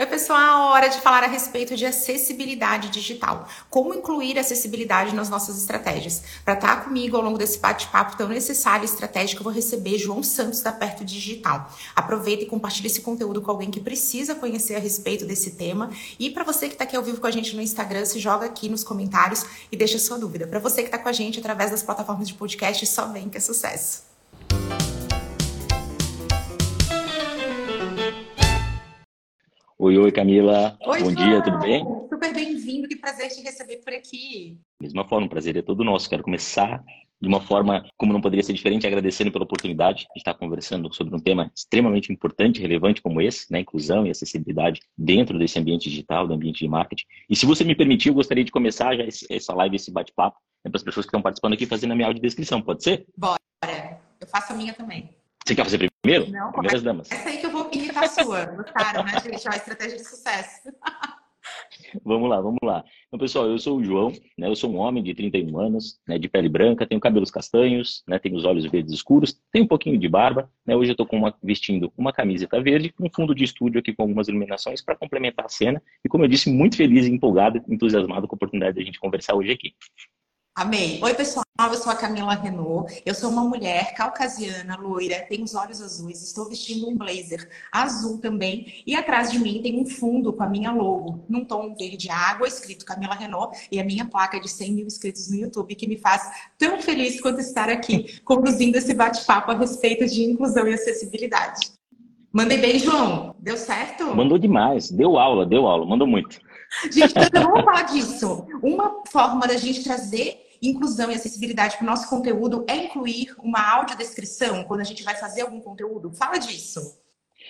Oi, pessoal, hora de falar a respeito de acessibilidade digital. Como incluir acessibilidade nas nossas estratégias. Para estar comigo ao longo desse bate-papo tão necessário e estratégico, eu vou receber João Santos da Perto Digital. Aproveita e compartilhe esse conteúdo com alguém que precisa conhecer a respeito desse tema. E para você que está aqui ao vivo com a gente no Instagram, se joga aqui nos comentários e deixa sua dúvida. Para você que está com a gente através das plataformas de podcast, só vem que é sucesso. Oi, oi, Camila. Oi, Bom dia, tudo bem? Super bem-vindo, que prazer te receber por aqui. Mesma forma, o prazer é todo nosso. Quero começar de uma forma, como não poderia ser diferente, agradecendo pela oportunidade de estar conversando sobre um tema extremamente importante relevante como esse, né? Inclusão e acessibilidade dentro desse ambiente digital, do ambiente de marketing. E se você me permitir, eu gostaria de começar já essa live, esse bate-papo, né, para as pessoas que estão participando aqui, fazendo a minha audiodescrição, pode ser? Bora. Eu faço a minha também. Você quer fazer primeiro? Não, Primeiras damas. Essa aí que eu vou imitar a sua. Gostaram, né, gente? Ó, estratégia de sucesso. Vamos lá, vamos lá. Então, pessoal, eu sou o João, né? Eu sou um homem de 31 anos, né? De pele branca, tenho cabelos castanhos, né? Tenho os olhos verdes escuros, tenho um pouquinho de barba, né? Hoje eu estou uma, vestindo uma camiseta verde com um fundo de estúdio aqui com algumas iluminações para complementar a cena. E como eu disse, muito feliz, empolgado, entusiasmado com a oportunidade de a gente conversar hoje aqui. Amei. Oi, pessoal. Eu sou a Camila Renault. Eu sou uma mulher caucasiana, loira, tenho os olhos azuis, estou vestindo um blazer azul também. E atrás de mim tem um fundo com a minha logo, num tom verde água, escrito Camila Renault, e a minha placa de 100 mil inscritos no YouTube, que me faz tão feliz quanto estar aqui conduzindo esse bate-papo a respeito de inclusão e acessibilidade. Mandei bem, João. Deu certo? Mandou demais. Deu aula, deu aula. Mandou muito. Gente, então vamos falar disso. Uma forma da gente trazer inclusão e acessibilidade para o nosso conteúdo é incluir uma audiodescrição quando a gente vai fazer algum conteúdo? Fala disso.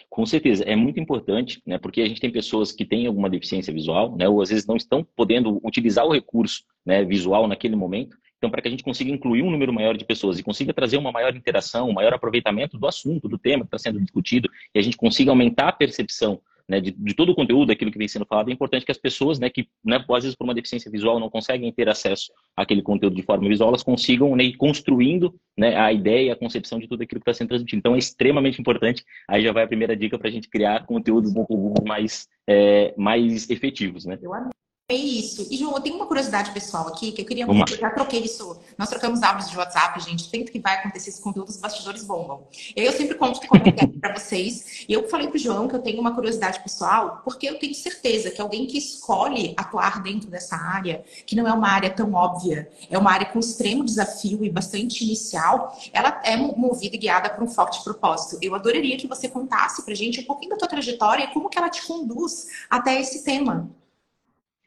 Com certeza, é muito importante, né? Porque a gente tem pessoas que têm alguma deficiência visual, né? Ou às vezes não estão podendo utilizar o recurso né, visual naquele momento. Então, para que a gente consiga incluir um número maior de pessoas e consiga trazer uma maior interação, um maior aproveitamento do assunto, do tema que está sendo discutido, e a gente consiga aumentar a percepção né, de, de, todo o conteúdo, aquilo que vem sendo falado, é importante que as pessoas, né, que né, às vezes por uma deficiência visual não conseguem ter acesso àquele conteúdo de forma visual, elas consigam né, ir construindo né, a ideia, a concepção de tudo aquilo que está sendo transmitido. Então é extremamente importante. Aí já vai a primeira dica para a gente criar conteúdos mais, é, mais efetivos. Né? Eu amei. É isso. E, João, eu tenho uma curiosidade pessoal aqui, que eu queria muito, eu já troquei isso. Nós trocamos áudios de WhatsApp, gente. Sempre que vai acontecer esse conteúdo, os bastidores bombam. E aí eu sempre conto como é para vocês. E eu falei pro João que eu tenho uma curiosidade pessoal, porque eu tenho certeza que alguém que escolhe atuar dentro dessa área, que não é uma área tão óbvia, é uma área com extremo desafio e bastante inicial, ela é movida e guiada por um forte propósito. Eu adoraria que você contasse pra gente um pouquinho da tua trajetória e como que ela te conduz até esse tema.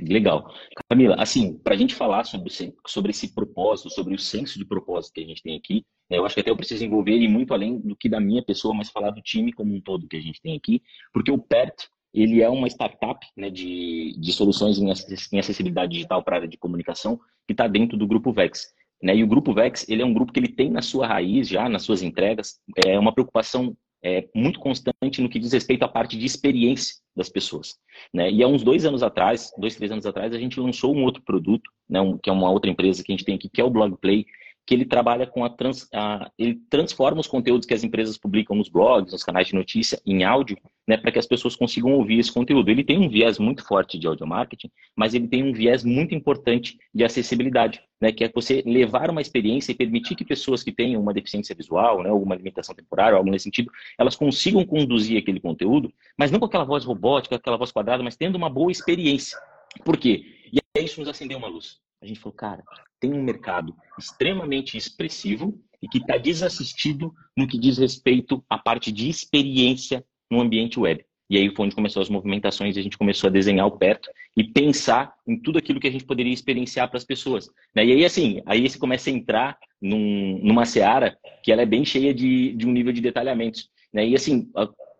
Legal. Camila, assim, para a gente falar sobre, sobre esse propósito, sobre o senso de propósito que a gente tem aqui, né, eu acho que até eu preciso envolver e muito além do que da minha pessoa, mas falar do time como um todo que a gente tem aqui, porque o PERT, ele é uma startup né, de, de soluções em acessibilidade digital para a área de comunicação que está dentro do Grupo VEX. Né? E o Grupo VEX, ele é um grupo que ele tem na sua raiz, já nas suas entregas, é uma preocupação é, muito constante no que diz respeito à parte de experiência das pessoas. Né? E há uns dois anos atrás, dois, três anos atrás, a gente lançou um outro produto, né, um, que é uma outra empresa que a gente tem aqui, que é o BlogPlay, que ele trabalha com a, trans, a, ele transforma os conteúdos que as empresas publicam nos blogs, nos canais de notícia, em áudio, né, para que as pessoas consigam ouvir esse conteúdo. Ele tem um viés muito forte de audio marketing, mas ele tem um viés muito importante de acessibilidade, né, que é você levar uma experiência e permitir que pessoas que tenham uma deficiência visual, né, alguma limitação temporária, algo nesse sentido, elas consigam conduzir aquele conteúdo, mas não com aquela voz robótica, aquela voz quadrada, mas tendo uma boa experiência. Por quê? E aí isso nos acendeu uma luz. A gente falou, cara, tem um mercado extremamente expressivo e que está desassistido no que diz respeito à parte de experiência no ambiente web. E aí foi onde começou as movimentações e a gente começou a desenhar o perto e pensar em tudo aquilo que a gente poderia experienciar para as pessoas. Né? E aí, assim, aí você começa a entrar num, numa seara que ela é bem cheia de, de um nível de detalhamentos. Né? E assim,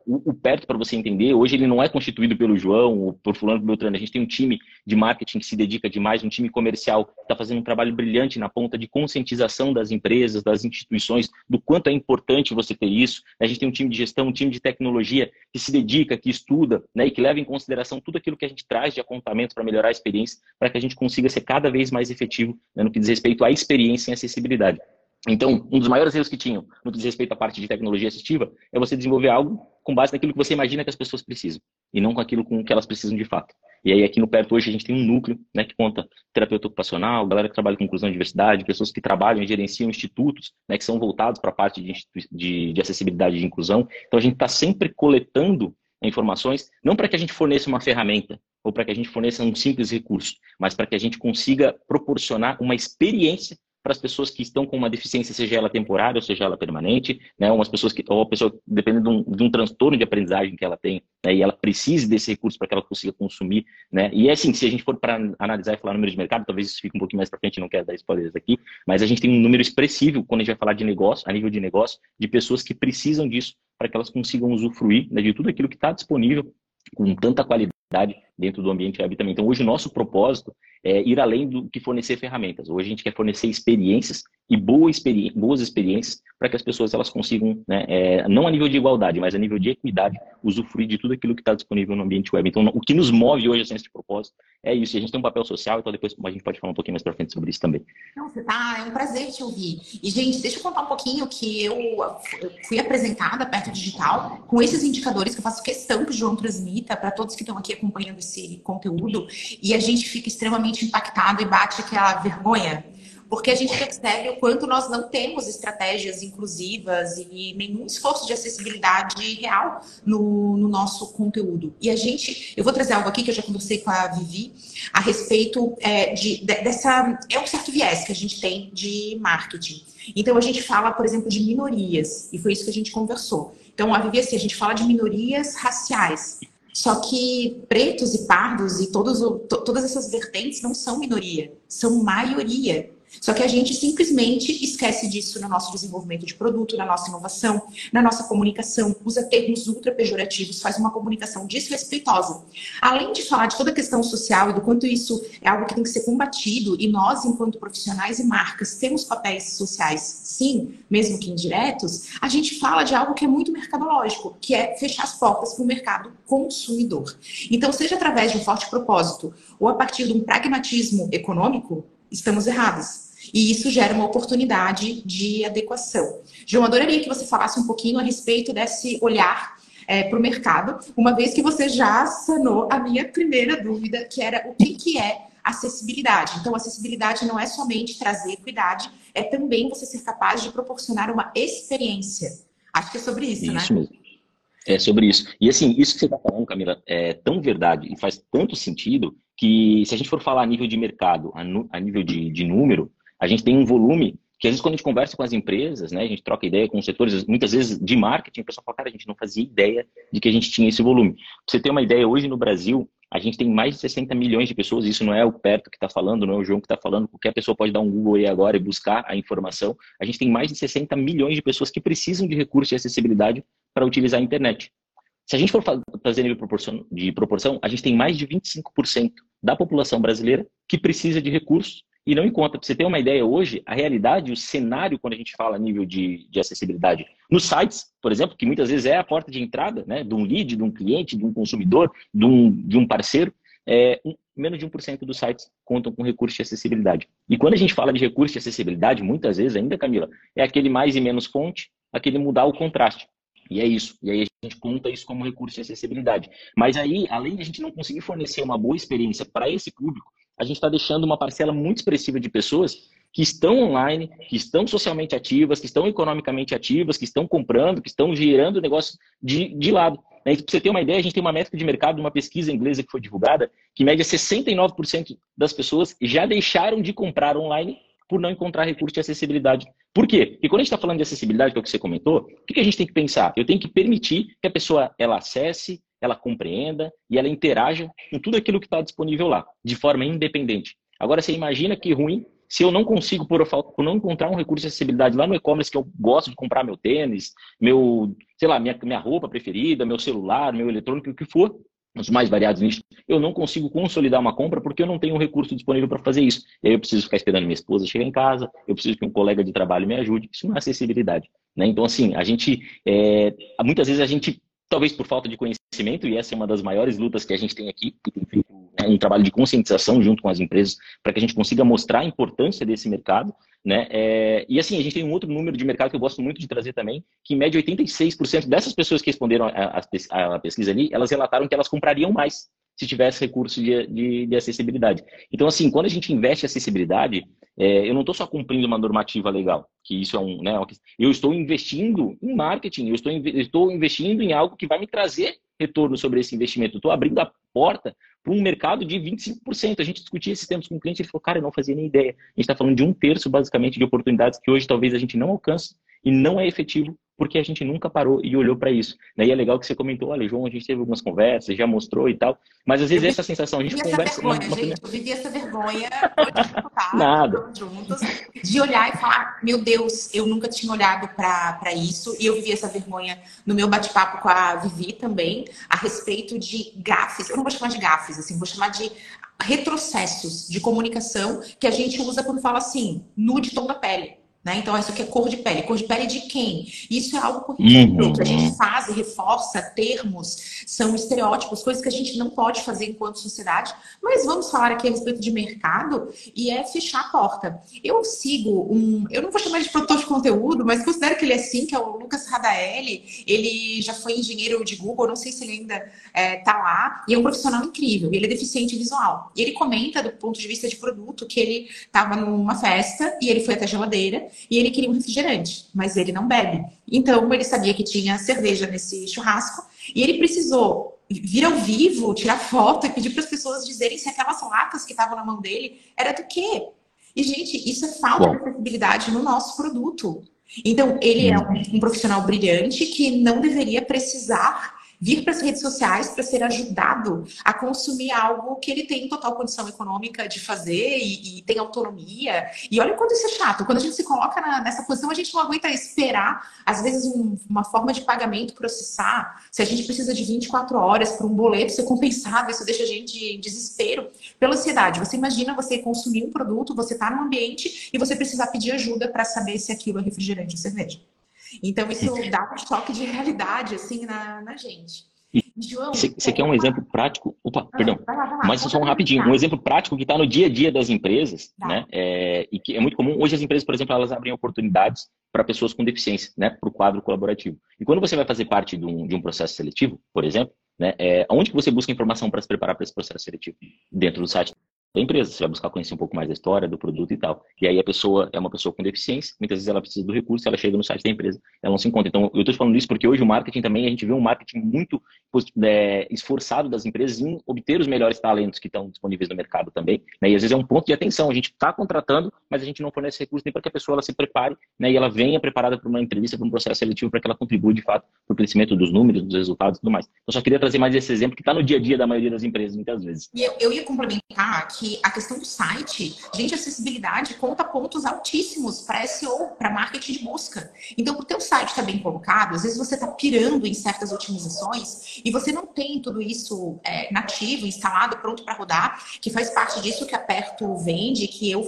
o, o perto, para você entender, hoje ele não é constituído pelo João ou por fulano Beltrano. A gente tem um time de marketing que se dedica demais, um time comercial que está fazendo um trabalho brilhante na ponta de conscientização das empresas, das instituições, do quanto é importante você ter isso. A gente tem um time de gestão, um time de tecnologia que se dedica, que estuda né, e que leva em consideração tudo aquilo que a gente traz de apontamento para melhorar a experiência, para que a gente consiga ser cada vez mais efetivo né, no que diz respeito à experiência em acessibilidade. Então, um dos maiores erros que tinham no que diz respeito à parte de tecnologia assistiva é você desenvolver algo com base naquilo que você imagina que as pessoas precisam e não com aquilo com que elas precisam de fato. E aí aqui no Perto hoje a gente tem um núcleo né, que conta terapeuta ocupacional, galera que trabalha com inclusão e diversidade, pessoas que trabalham e gerenciam institutos né, que são voltados para a parte de, de, de acessibilidade e inclusão. Então a gente está sempre coletando informações, não para que a gente forneça uma ferramenta ou para que a gente forneça um simples recurso, mas para que a gente consiga proporcionar uma experiência para as pessoas que estão com uma deficiência, seja ela temporária ou seja ela permanente, né? Umas pessoas que, ou a pessoa, dependendo de um, de um transtorno de aprendizagem que ela tem, né? e ela precise desse recurso para que ela consiga consumir, né? E é assim, se a gente for para analisar e falar número de mercado, talvez isso fique um pouquinho mais para frente, não quero dar spoilers aqui, mas a gente tem um número expressivo quando a gente vai falar de negócio, a nível de negócio, de pessoas que precisam disso para que elas consigam usufruir né, de tudo aquilo que está disponível com tanta qualidade dentro do ambiente web também. Então, hoje o nosso propósito é ir além do que fornecer ferramentas. Hoje a gente quer fornecer experiências e experi boas experiências para que as pessoas elas consigam, né, é, não a nível de igualdade, mas a nível de equidade, usufruir de tudo aquilo que está disponível no ambiente web. Então, o que nos move hoje a ciência de propósito é isso. E a gente tem um papel social, então depois a gente pode falar um pouquinho mais para frente sobre isso também. Não, você tá, é um prazer te ouvir. E, gente, deixa eu contar um pouquinho que eu fui apresentada perto digital com esses indicadores que eu faço questão que o João transmita para todos que estão aqui acompanhando esse conteúdo. E a gente fica extremamente impactado e bate aquela vergonha porque a gente percebe o quanto nós não temos estratégias inclusivas e nenhum esforço de acessibilidade real no, no, nosso conteúdo. E a gente, eu vou trazer algo aqui que eu já conversei com a Vivi a respeito é, de, de, dessa. É um certo viés que a gente tem de marketing. Então a gente fala, por exemplo, de minorias, e foi isso que a gente conversou. Então, a Vivi, assim, a gente fala de minorias raciais. Só que pretos e pardos e todos, todas essas vertentes não são minoria, são maioria. Só que a gente simplesmente esquece disso no nosso desenvolvimento de produto, na nossa inovação, na nossa comunicação, usa termos ultra pejorativos, faz uma comunicação desrespeitosa. Além de falar de toda a questão social e do quanto isso é algo que tem que ser combatido, e nós, enquanto profissionais e marcas, temos papéis sociais, sim, mesmo que indiretos, a gente fala de algo que é muito mercadológico, que é fechar as portas para o mercado consumidor. Então, seja através de um forte propósito ou a partir de um pragmatismo econômico, estamos errados. E isso gera uma oportunidade de adequação. João, adoraria que você falasse um pouquinho a respeito desse olhar é, para o mercado, uma vez que você já sanou a minha primeira dúvida, que era o que, que é acessibilidade. Então, acessibilidade não é somente trazer equidade, é também você ser capaz de proporcionar uma experiência. Acho que é sobre isso, isso né? Isso mesmo. É sobre isso. E assim, isso que você está falando, Camila, é tão verdade e faz tanto sentido que se a gente for falar a nível de mercado, a, nível de, de número, a gente tem um volume que às vezes quando a gente conversa com as empresas, né, a gente troca ideia com os setores, muitas vezes de marketing, o pessoal fala, cara, a gente não fazia ideia de que a gente tinha esse volume. Pra você ter uma ideia, hoje no Brasil, a gente tem mais de 60 milhões de pessoas, isso não é o Perto que está falando, não é o João que está falando, qualquer pessoa pode dar um Google aí agora e buscar a informação. A gente tem mais de 60 milhões de pessoas que precisam de recursos de acessibilidade para utilizar a internet. Se a gente for fazer nível de proporção, a gente tem mais de 25% da população brasileira que precisa de recursos e não encontra. Para você ter uma ideia hoje, a realidade, o cenário, quando a gente fala nível de, de acessibilidade, nos sites, por exemplo, que muitas vezes é a porta de entrada né, de um lead, de um cliente, de um consumidor, de um, de um parceiro, é, um, menos de 1% dos sites contam com recurso de acessibilidade. E quando a gente fala de recurso de acessibilidade, muitas vezes ainda, Camila, é aquele mais e menos fonte, aquele mudar o contraste. E é isso. E aí a gente conta isso como recurso de acessibilidade. Mas aí, além de a gente não conseguir fornecer uma boa experiência para esse público, a gente está deixando uma parcela muito expressiva de pessoas que estão online, que estão socialmente ativas, que estão economicamente ativas, que estão comprando, que estão gerando negócio de, de lado. Né? Para você ter uma ideia, a gente tem uma métrica de mercado, uma pesquisa inglesa que foi divulgada, que média 69% das pessoas já deixaram de comprar online por não encontrar recurso de acessibilidade. Por quê? Porque quando a gente está falando de acessibilidade, que é o que você comentou, o que a gente tem que pensar? Eu tenho que permitir que a pessoa ela acesse, ela compreenda e ela interaja com tudo aquilo que está disponível lá, de forma independente. Agora, você imagina que ruim se eu não consigo, por, por não encontrar um recurso de acessibilidade lá no e-commerce que eu gosto de comprar meu tênis, meu, sei lá, minha, minha roupa preferida, meu celular, meu eletrônico, o que for, os mais variados nichos, eu não consigo consolidar uma compra porque eu não tenho um recurso disponível para fazer isso. E aí eu preciso ficar esperando minha esposa chegar em casa, eu preciso que um colega de trabalho me ajude. Isso não é acessibilidade. Né? Então, assim, a gente, é, muitas vezes a gente, talvez por falta de conhecimento, e essa é uma das maiores lutas que a gente tem aqui, que tem feito né, um trabalho de conscientização junto com as empresas, para que a gente consiga mostrar a importância desse mercado, Né? É, e assim, a gente tem um outro número de mercado que eu gosto muito de trazer também, que em média 86% dessas pessoas que responderam a, pesquisa ali, elas relataram que elas comprariam mais se tivesse recurso de, de, de acessibilidade. Então, assim, quando a gente investe em acessibilidade, é, eu não estou só cumprindo uma normativa legal, que isso é um, né, eu estou investindo em marketing, eu estou, eu estou investindo em algo que vai me trazer retorno sobre esse investimento. estou abrindo a porta para um mercado de 25%. A gente discutia esses tempos com o cliente, ele falou, cara, eu não fazia nem ideia. A gente está falando de um terço, basicamente, de oportunidades que hoje talvez a gente não alcance e não é efetivo porque a gente nunca parou e olhou para isso. Né? E é legal que você comentou, olha, João, a gente teve algumas conversas, já mostrou e tal, mas às vezes essa sensação, a gente conversa... Vergonha, uma, uma... Gente, eu vivi essa vergonha, Nada. juntos, de olhar e falar, meu Deus, eu nunca tinha olhado para isso, e eu vivi essa vergonha no meu bate-papo com a Vivi também, a respeito de gafes, eu não vou chamar de gafes, assim, vou chamar de retrocessos de comunicação que a gente usa quando fala assim, nude tom da pele. Né? Então, isso aqui é cor de pele. Cor de pele de quem? Isso é algo corriqueiro uhum. que a gente faz e reforça termos, são estereótipos, coisas que a gente não pode fazer enquanto sociedade. Mas vamos falar aqui a respeito de mercado e é fechar a porta. Eu sigo um, eu não vou chamar de produtor de conteúdo, mas considero que ele é sim, que é o Lucas Radaeli. Ele já foi engenheiro de Google, não sei se ele ainda está é, tá lá, e é um profissional incrível. Ele é deficiente visual. E ele comenta, do ponto de vista de produto, que ele estava numa festa e ele foi até a geladeira e ele queria um refrigerante, mas ele não bebe. Então ele sabia que tinha cerveja nesse churrasco e ele precisou vir ao vivo, tirar foto e pedir para as pessoas dizerem se aquelas latas que estavam na mão dele era do quê. E, gente, isso é falta Bom. de acessibilidade no nosso produto. Então, ele é um, um profissional brilhante que não deveria precisar vir para as redes sociais para ser ajudado a consumir algo que ele tem total condição econômica de fazer e, e tem autonomia. E olha quanto isso é chato. Quando a gente se coloca na, nessa posição, a gente não aguenta esperar, às vezes, um, uma forma de pagamento processar. Se a gente precisa de 24 horas para um boleto ser compensado, isso deixa a gente em desespero pela ansiedade. Você imagina você consumir um produto, você está num ambiente e você precisar pedir ajuda para saber se aquilo é refrigerante ou cerveja. Então, isso dá um choque de realidade, assim, na, na gente. João, você quer um exemplo prático? Opa, ah, perdão. Vai lá, vai lá. Mas só um rapidinho. Um exemplo prático que está no dia a dia das empresas, tá. né? É, e que é muito comum. Hoje as empresas, por exemplo, elas abrem oportunidades para pessoas com deficiência, né? Para o quadro colaborativo. E quando você vai fazer parte de um, de um processo seletivo, por exemplo, né? É, onde que você busca informação para se preparar para esse processo seletivo? Dentro do site da empresa. Você vai buscar conhecer um pouco mais da história, do produto e tal. E aí a pessoa é uma pessoa com deficiência, muitas vezes ela precisa do recurso, ela chega no site da empresa, ela não se encontra. Então, eu estou falando isso porque hoje o marketing também, a gente vê um marketing muito é, esforçado das empresas em obter os melhores talentos que estão disponíveis no mercado também. Né? E às vezes é um ponto de atenção. A gente está contratando, mas a gente não fornece recurso nem para que a pessoa ela se prepare né? e ela venha preparada para uma entrevista, para um processo seletivo, para que ela contribua de fato para o crescimento dos números, dos resultados e tudo mais. Eu só queria trazer mais esse exemplo que está no dia a dia da maioria das empresas, muitas vezes. E eu, eu ia complementar que a questão do site, gente, acessibilidade conta pontos altíssimos para SEO, para marketing de busca. Então, o teu site está bem colocado, às vezes você está pirando em certas otimizações e você não tem tudo isso é, nativo, instalado, pronto para rodar, que faz parte disso que a Perto vende, que eu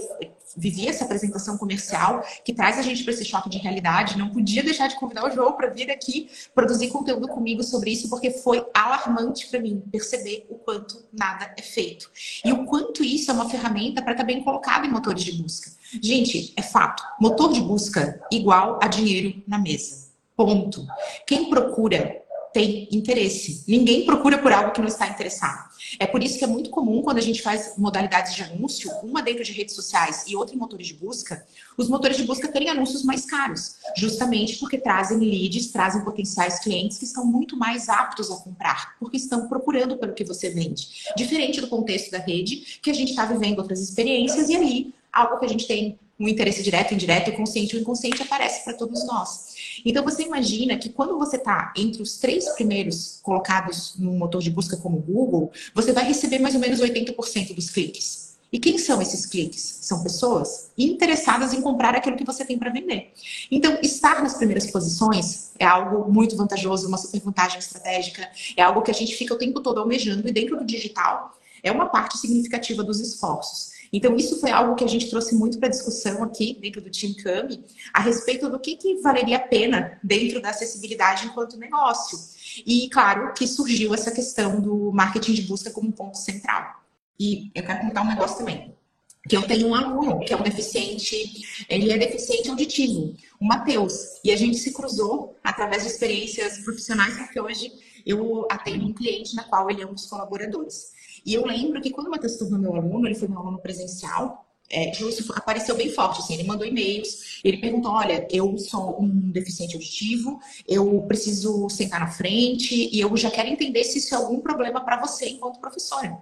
vivi essa apresentação comercial que traz a gente para esse choque de realidade. Não podia deixar de convidar o João para vir aqui produzir conteúdo comigo sobre isso, porque foi alarmante para mim perceber o quanto nada é feito. E o quanto isso é uma ferramenta para estar tá bem colocado em motores de busca. Gente, é fato. Motor de busca igual a dinheiro na mesa. Ponto. Quem procura tem interesse. Ninguém procura por algo que não está interessado. É por isso que é muito comum quando a gente faz modalidades de anúncio, uma dentro de redes sociais e outra em motores de busca, os motores de busca terem anúncios mais caros, justamente porque trazem leads, trazem potenciais clientes que estão muito mais aptos a comprar, porque estão procurando pelo que você vende. Diferente do contexto da rede, que a gente está vivendo outras experiências e ali algo que a gente tem um interesse direto, indireto, consciente ou inconsciente aparece para todos nós. Então você imagina que quando você está entre os três primeiros colocados no motor de busca como Google, você vai receber mais ou menos 80% dos cliques. E quem são esses cliques? São pessoas interessadas em comprar aquilo que você tem para vender. Então, estar nas primeiras posições é algo muito vantajoso, uma super vantagem estratégica, é algo que a gente fica o tempo todo almejando, e dentro do digital é uma parte significativa dos esforços. Então, isso foi algo que a gente trouxe muito para discussão aqui dentro do Team Cami, a respeito do que, que valeria a pena dentro da acessibilidade enquanto negócio. E, claro, que surgiu essa questão do marketing de busca como ponto central. E eu quero contar um negócio também. que eu tenho um aluno que é um deficiente, ele é deficiente auditivo, o Matheus, e a gente se cruzou através de experiências profissionais, porque hoje eu atendo um cliente na qual ele é um dos colaboradores. E eu lembro que quando o Matheus tornou meu aluno, ele foi meu aluno presencial, é, isso apareceu bem forte, assim, ele mandou e-mails, ele perguntou, olha, eu sou um deficiente auditivo, eu preciso sentar na frente e eu já quero entender se isso é algum problema para você enquanto professora.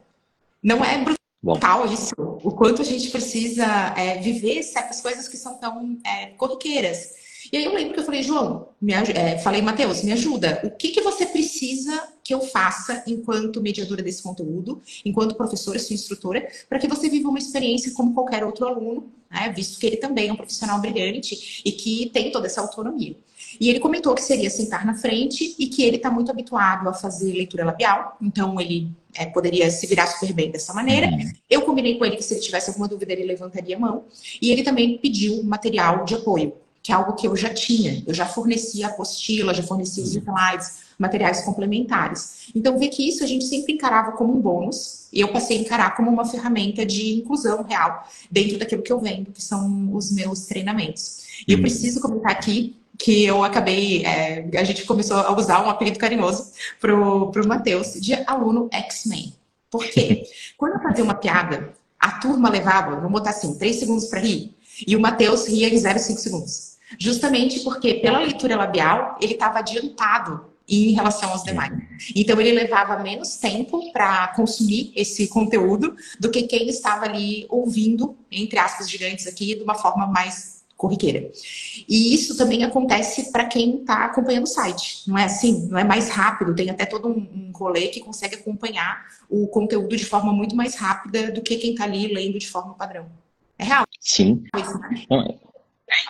Não é brutal Bom. isso, o quanto a gente precisa é, viver certas coisas que são tão é, corriqueiras. E aí eu lembro que eu falei, João, me, é, falei, Matheus, me ajuda. O que, que você precisa que eu faça enquanto mediadora desse conteúdo, enquanto professora, sua instrutora, para que você viva uma experiência como qualquer outro aluno, né? visto que ele também é um profissional brilhante e que tem toda essa autonomia. E ele comentou que seria sentar na frente e que ele está muito habituado a fazer leitura labial, então ele é, poderia se virar super bem dessa maneira. Uhum. Eu combinei com ele que se ele tivesse alguma dúvida, ele levantaria a mão. E ele também pediu material de apoio que é algo que eu já tinha. Eu já fornecia apostila, já fornecia os slides, materiais complementares. Então, ver que isso a gente sempre encarava como um bônus, e eu passei a encarar como uma ferramenta de inclusão real dentro daquilo que eu vendo, que são os meus treinamentos. E eu uhum. preciso comentar aqui que eu acabei, é, a gente começou a usar um apelido carinhoso pro, pro Matheus, de aluno X-Men. Por quê? Quando eu fazia uma piada, a turma levava, vamos botar assim, três segundos para rir, e o Matheus ria em 0,5 segundos. Justamente porque, pela leitura labial, ele estava adiantado em relação aos demais. Então, ele levava menos tempo para consumir esse conteúdo do que quem estava ali ouvindo, entre aspas gigantes aqui, de uma forma mais corriqueira. E isso também acontece para quem está acompanhando o site. Não é assim? Não é mais rápido. Tem até todo um, um rolê que consegue acompanhar o conteúdo de forma muito mais rápida do que quem está ali lendo de forma padrão. É real? Sim. Isso, né?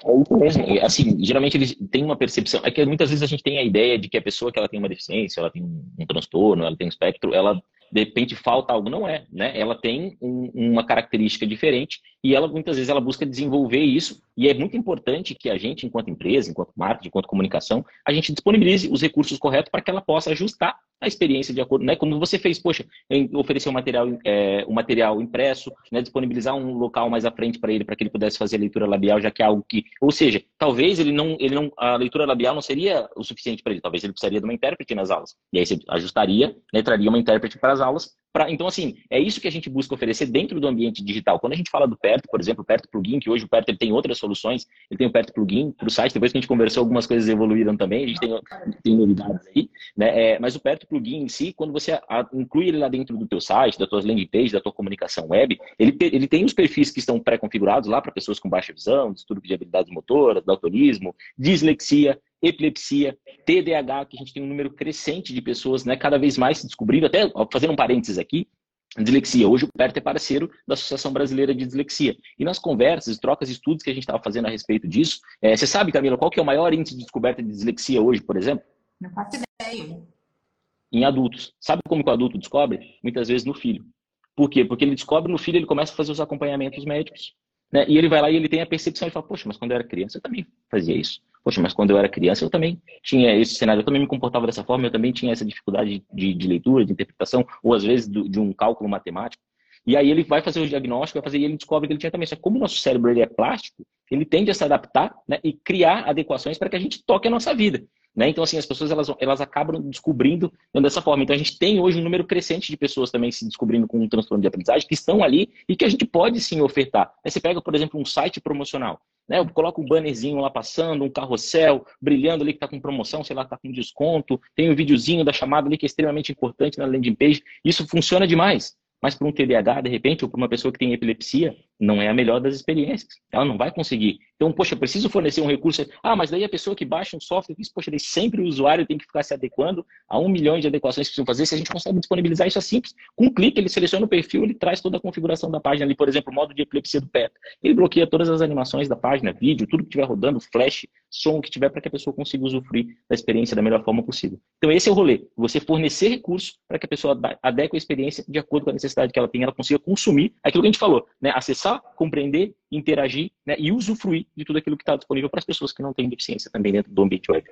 É isso mesmo. Assim, geralmente eles têm uma percepção. É que muitas vezes a gente tem a ideia de que a pessoa que ela tem uma deficiência, ela tem um transtorno, ela tem um espectro, ela de repente falta algo. Não é, né? Ela tem um, uma característica diferente e ela muitas vezes ela busca desenvolver isso. E é muito importante que a gente, enquanto empresa, enquanto marketing, enquanto comunicação, a gente disponibilize os recursos corretos para que ela possa ajustar a experiência de acordo, né? Como você fez, poxa, oferecer um material, é, um material impresso, né? disponibilizar um local mais à frente para ele, para que ele pudesse fazer a leitura labial, já que é algo que, ou seja, talvez ele não, ele não, a leitura labial não seria o suficiente para ele, talvez ele precisaria de uma intérprete nas aulas. E aí você ajustaria, né? traria uma intérprete para as aulas Pra, então, assim, é isso que a gente busca oferecer dentro do ambiente digital. Quando a gente fala do Perto, por exemplo, o Perto Plugin, que hoje o Perto ele tem outras soluções, ele tem o Perto Plugin para o site, depois que a gente conversou, algumas coisas evoluíram também, a gente tem, tem novidades aí, né? É, mas o Perto Plugin em si, quando você a, inclui ele lá dentro do teu site, da tua landing page, da tua comunicação web, ele, ele tem os perfis que estão pré-configurados lá para pessoas com baixa visão, distúrbio de habilidades motoras, daltonismo, dislexia, epilepsia, TDAH, que a gente tem um número crescente de pessoas, né, cada vez mais se descobrindo, até fazendo um parênteses aqui, dislexia. Hoje o PERT é parceiro da Associação Brasileira de Dislexia. E nas conversas, trocas e estudos que a gente estava fazendo a respeito disso, é, você sabe, Camila, qual que é o maior índice de descoberta de dislexia hoje, por exemplo? Não faço ideia. Em adultos. Sabe como que o adulto descobre? Muitas vezes no filho. Por quê? Porque ele descobre no filho, ele começa a fazer os acompanhamentos médicos. Né? E ele vai lá e ele tem a percepção e fala, poxa, mas quando eu era criança eu também fazia isso. Poxa, mas quando eu era criança eu também tinha esse cenário, eu também me comportava dessa forma, eu também tinha essa dificuldade de, de leitura, de interpretação, ou às vezes do, de um cálculo matemático. E aí ele vai fazer o diagnóstico, vai fazer e ele descobre que ele tinha também. Só que como o nosso cérebro ele é plástico, ele tende a se adaptar né, e criar adequações para que a gente toque a nossa vida. Né? Então, assim, as pessoas elas, elas acabam descobrindo dessa forma. Então, a gente tem hoje um número crescente de pessoas também se descobrindo com um transtorno de aprendizagem que estão ali e que a gente pode sim ofertar. Aí você pega, por exemplo, um site promocional. Né? Eu coloco um bannerzinho lá passando, um carrossel brilhando ali que está com promoção, sei lá, está com desconto. Tem um videozinho da chamada ali que é extremamente importante na landing page. Isso funciona demais. Mas para um TDAH, de repente, ou para uma pessoa que tem epilepsia, não é a melhor das experiências. Ela não vai conseguir. Então, poxa, preciso fornecer um recurso. Ah, mas daí a pessoa que baixa um software, poxa, daí sempre o usuário tem que ficar se adequando a um milhão de adequações que precisam fazer. Se a gente consegue disponibilizar isso é simples. Com um clique, ele seleciona o perfil, ele traz toda a configuração da página ali, por exemplo, o modo de epilepsia do pé. Ele bloqueia todas as animações da página, vídeo, tudo que estiver rodando, flash, som que tiver, para que a pessoa consiga usufruir da experiência da melhor forma possível. Então, esse é o rolê. Você fornecer recursos para que a pessoa adeque a experiência de acordo com a necessidade que ela tem, ela consiga consumir aquilo que a gente falou, né? Acessar, compreender, interagir né? e usufruir de tudo aquilo que está disponível para as pessoas que não têm deficiência também dentro do ambiente web.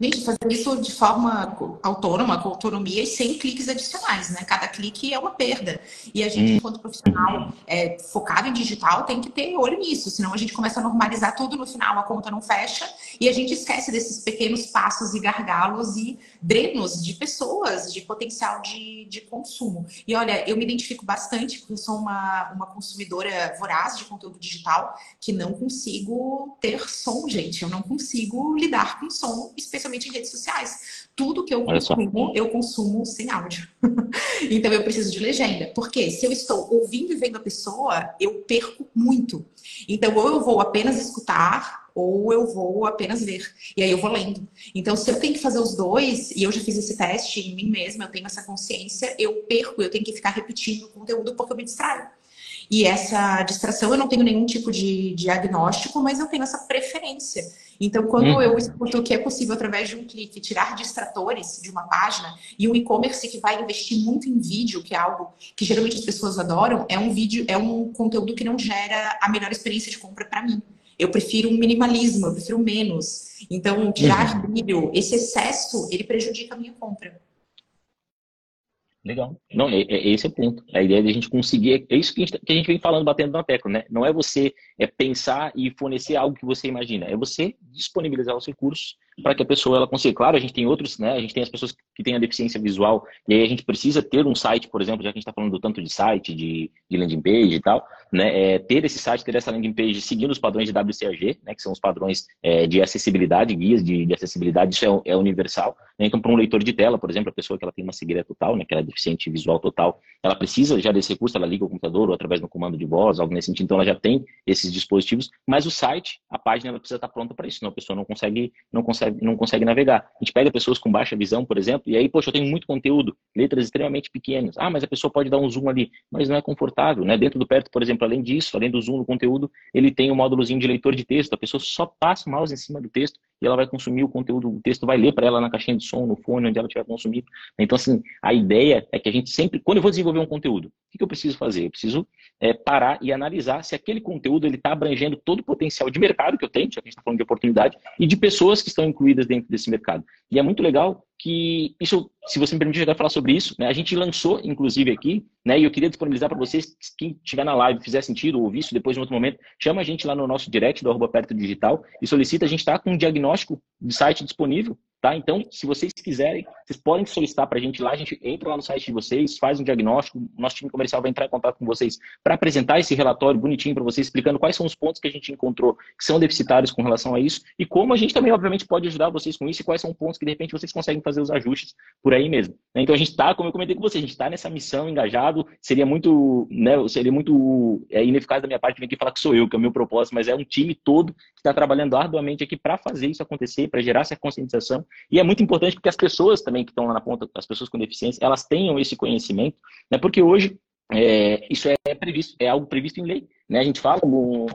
Gente, fazer isso de forma autônoma, com autonomia e sem cliques adicionais, né? Cada clique é uma perda. E a gente, hum. enquanto profissional é, focado em digital, tem que ter olho nisso, senão a gente começa a normalizar tudo no final, a conta não fecha e a gente esquece desses pequenos passos e gargalos e drenos de pessoas, de potencial de, de consumo. E olha, eu me identifico bastante, porque eu sou uma, uma consumidora voraz de conteúdo digital, que não consigo ter som, gente. Eu não consigo lidar com som, especialmente em redes sociais. Tudo que eu consumo, eu consumo sem áudio. então eu preciso de legenda. Porque se eu estou ouvindo e vendo a pessoa, eu perco muito. Então, ou eu vou apenas escutar, ou eu vou apenas ver. E aí eu vou lendo. Então, se eu tenho que fazer os dois, e eu já fiz esse teste em mim mesma, eu tenho essa consciência, eu perco, eu tenho que ficar repetindo o conteúdo porque eu me distraio. E essa distração, eu não tenho nenhum tipo de diagnóstico, mas eu tenho essa preferência. Então, quando uhum. eu escuto que é possível, através de um clique, tirar distratores de uma página, e um e-commerce que vai investir muito em vídeo, que é algo que geralmente as pessoas adoram, é um vídeo, é um conteúdo que não gera a melhor experiência de compra para mim. Eu prefiro um minimalismo, eu prefiro menos. Então, tirar uhum. vídeo, esse excesso, ele prejudica a minha compra. Legal. Não, é, é, esse é o ponto. A ideia de a gente conseguir. É isso que a gente, que a gente vem falando, batendo na tecla, né? Não é você é pensar e fornecer algo que você imagina. É você disponibilizar os recursos para que a pessoa ela consiga. Claro, a gente tem outros, né? A gente tem as pessoas que têm a deficiência visual, e aí a gente precisa ter um site, por exemplo, já que a gente está falando tanto de site, de, de, landing page e tal, né? É, ter esse site, ter essa landing page seguindo os padrões de WCAG, né? Que são os padrões é, de acessibilidade, guias de, de acessibilidade, isso é, é universal. Né? Então, para um leitor de tela, por exemplo, a pessoa que ela tem uma cegueira total, né? Que ela é deficiente visual total, ela precisa já desse recurso, ela liga o computador ou através do comando de voz, algo nesse sentido, então ela já tem esses dispositivos, mas o site, a página, ela precisa estar pronta para isso, senão a pessoa não consegue, não consegue, não consegue navegar. A gente pega pessoas com baixa visão, por exemplo, e aí, poxa, eu tenho muito conteúdo, letras extremamente pequenas. Ah, mas a pessoa pode dar um zoom ali, mas não é confortável, né? Dentro do perto, por exemplo, além disso, além do zoom no conteúdo, ele tem um módulozinho de leitor de texto. A pessoa só passa o mouse em cima do texto e ela vai consumir o conteúdo, o texto vai ler para ela na caixinha de som, no fone, onde ela estiver consumindo. Então, assim, a ideia é que a gente sempre, quando eu vou desenvolver um conteúdo, o que eu preciso fazer? Eu preciso é, parar e analisar se aquele conteúdo ele está abrangendo todo o potencial de mercado que eu tenho, já que a gente está falando de oportunidade, e de pessoas que estão incluídas dentro desse mercado. E é muito legal que isso, se você me permitir, eu quero falar sobre isso. Né? A gente lançou, inclusive, aqui, né? E eu queria disponibilizar para vocês, quem estiver na live, fizer sentido, ou ouvir isso depois em outro momento, chama a gente lá no nosso direct do arroba perto digital e solicita, a gente está com um diagnóstico de site disponível Tá? Então, se vocês quiserem, vocês podem solicitar para a gente lá, a gente entra lá no site de vocês, faz um diagnóstico, nosso time comercial vai entrar em contato com vocês para apresentar esse relatório bonitinho para vocês, explicando quais são os pontos que a gente encontrou que são deficitários com relação a isso e como a gente também, obviamente, pode ajudar vocês com isso e quais são pontos que, de repente, vocês conseguem fazer os ajustes por aí mesmo. Então, a gente está, como eu comentei com vocês, a gente está nessa missão engajado, seria muito, né, seria muito é, ineficaz da minha parte vir aqui falar que sou eu, que é o meu propósito, mas é um time todo que está trabalhando arduamente aqui para fazer isso acontecer, para gerar essa conscientização e é muito importante porque as pessoas também que estão lá na ponta, as pessoas com deficiência, elas tenham esse conhecimento, né? Porque hoje é, isso é previsto, é algo previsto em lei. Né? A gente fala